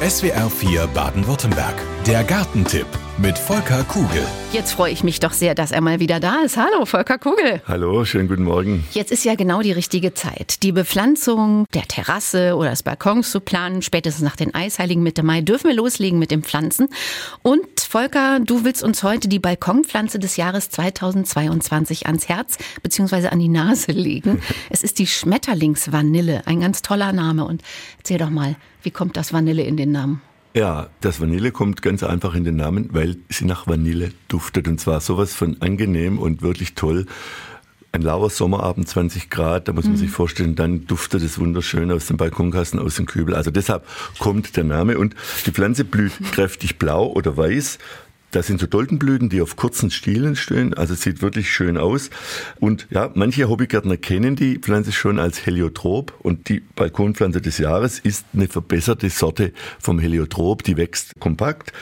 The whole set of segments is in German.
SWR 4 Baden-Württemberg. Der Gartentipp mit Volker Kugel. Jetzt freue ich mich doch sehr, dass er mal wieder da ist. Hallo, Volker Kugel. Hallo, schönen guten Morgen. Jetzt ist ja genau die richtige Zeit. Die Bepflanzung der Terrasse oder des Balkons zu planen. Spätestens nach den Eisheiligen Mitte Mai dürfen wir loslegen mit dem Pflanzen. Und Volker, du willst uns heute die Balkonpflanze des Jahres 2022 ans Herz bzw. an die Nase legen. Es ist die Schmetterlingsvanille. Ein ganz toller Name. Und erzähl doch mal, wie kommt das Vanille in den Namen? Ja, das Vanille kommt ganz einfach in den Namen, weil sie nach Vanille duftet. Und zwar sowas von angenehm und wirklich toll. Ein lauer Sommerabend, 20 Grad, da muss man mhm. sich vorstellen, dann duftet es wunderschön aus dem Balkonkasten, aus dem Kübel. Also deshalb kommt der Name. Und die Pflanze blüht kräftig blau oder weiß das sind so Doldenblüten, die auf kurzen Stielen stehen, also sieht wirklich schön aus. Und ja, manche Hobbygärtner kennen die Pflanze schon als Heliotrop und die Balkonpflanze des Jahres ist eine verbesserte Sorte vom Heliotrop. Die wächst kompakt,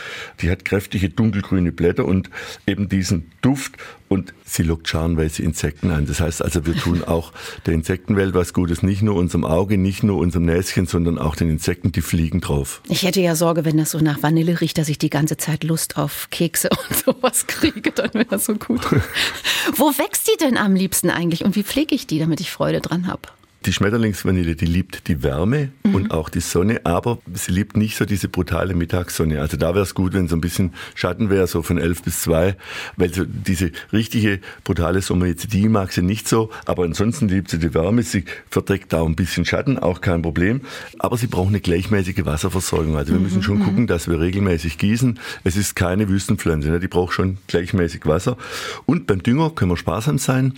die hat kräftige dunkelgrüne Blätter und eben diesen Duft und sie lockt scharenweise Insekten an. Das heißt also, wir tun auch der Insektenwelt was Gutes, nicht nur unserem Auge, nicht nur unserem Näschen, sondern auch den Insekten, die fliegen drauf. Ich hätte ja Sorge, wenn das so nach Vanille riecht, dass ich die ganze Zeit Lust auf Kekse und sowas kriege, dann wäre das so gut. Wo wächst die denn am liebsten eigentlich und wie pflege ich die, damit ich Freude dran habe? Die Schmetterlingsvanille, die liebt die Wärme mhm. und auch die Sonne, aber sie liebt nicht so diese brutale Mittagssonne. Also da wäre es gut, wenn so ein bisschen Schatten wäre, so von elf bis zwei, weil so diese richtige brutale Sommer jetzt, die mag sie nicht so, aber ansonsten liebt sie die Wärme. Sie verträgt da ein bisschen Schatten, auch kein Problem. Aber sie braucht eine gleichmäßige Wasserversorgung. Also wir müssen schon mhm. gucken, dass wir regelmäßig gießen. Es ist keine Wüstenpflanze, ne? die braucht schon gleichmäßig Wasser. Und beim Dünger können wir sparsam sein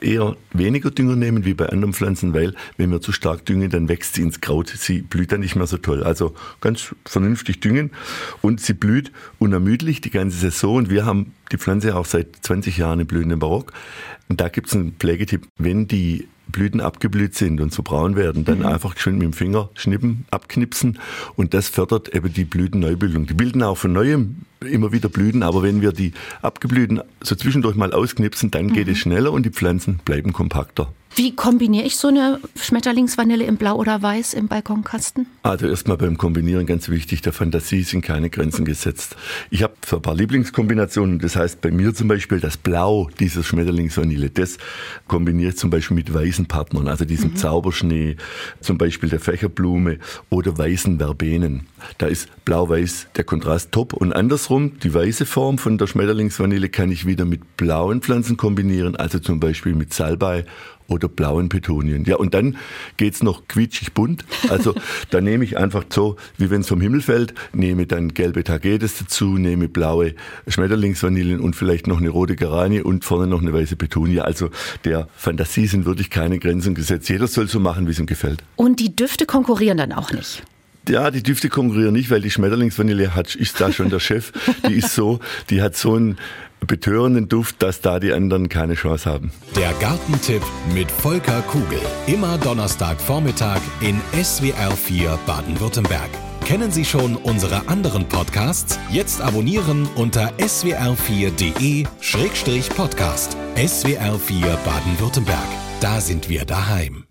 eher weniger Dünger nehmen wie bei anderen Pflanzen, weil wenn wir zu stark düngen, dann wächst sie ins Kraut. Sie blüht dann nicht mehr so toll. Also ganz vernünftig düngen und sie blüht unermüdlich die ganze Saison. Und wir haben die Pflanze auch seit 20 Jahren im blühenden Barock. Und da gibt es einen Pflegetipp, wenn die Blüten abgeblüht sind und so braun werden, dann mhm. einfach schön mit dem Finger schnippen, abknipsen und das fördert eben die Blütenneubildung. Die bilden auch von neuem immer wieder Blüten, aber wenn wir die abgeblühten so zwischendurch mal ausknipsen, dann geht mhm. es schneller und die Pflanzen bleiben kompakter. Wie kombiniere ich so eine Schmetterlingsvanille in Blau oder Weiß im Balkonkasten? Also erstmal beim Kombinieren ganz wichtig, der Fantasie sind keine Grenzen gesetzt. Ich habe so ein paar Lieblingskombinationen. Das heißt bei mir zum Beispiel das Blau dieser Schmetterlingsvanille, das kombiniere ich zum Beispiel mit weißen Partnern, also diesem mhm. Zauberschnee, zum Beispiel der Fächerblume oder weißen Verbenen. Da ist blau-weiß der Kontrast top. Und andersrum, die weiße Form von der Schmetterlingsvanille kann ich wieder mit blauen Pflanzen kombinieren, also zum Beispiel mit Salbei oder blauen Petunien. Ja, und dann geht's noch quietschig bunt. Also da nehme ich einfach so, wie wenn es vom Himmel fällt, nehme dann gelbe Tagetes dazu, nehme blaue Schmetterlingsvanillen und vielleicht noch eine rote Geranie und vorne noch eine weiße Petunie. Also der Fantasie sind wirklich keine Grenzen gesetzt. Jeder soll so machen, wie es ihm gefällt. Und die Düfte konkurrieren dann auch nicht? Ja, die Düfte konkurrieren nicht, weil die Schmetterlingsvanille hat, ist da schon der Chef. Die ist so, die hat so einen betörenden Duft, dass da die anderen keine Chance haben. Der Gartentipp mit Volker Kugel. Immer Donnerstagvormittag in SWR 4 Baden-Württemberg. Kennen Sie schon unsere anderen Podcasts? Jetzt abonnieren unter swr4.de-podcast. SWR 4 Baden-Württemberg. Da sind wir daheim.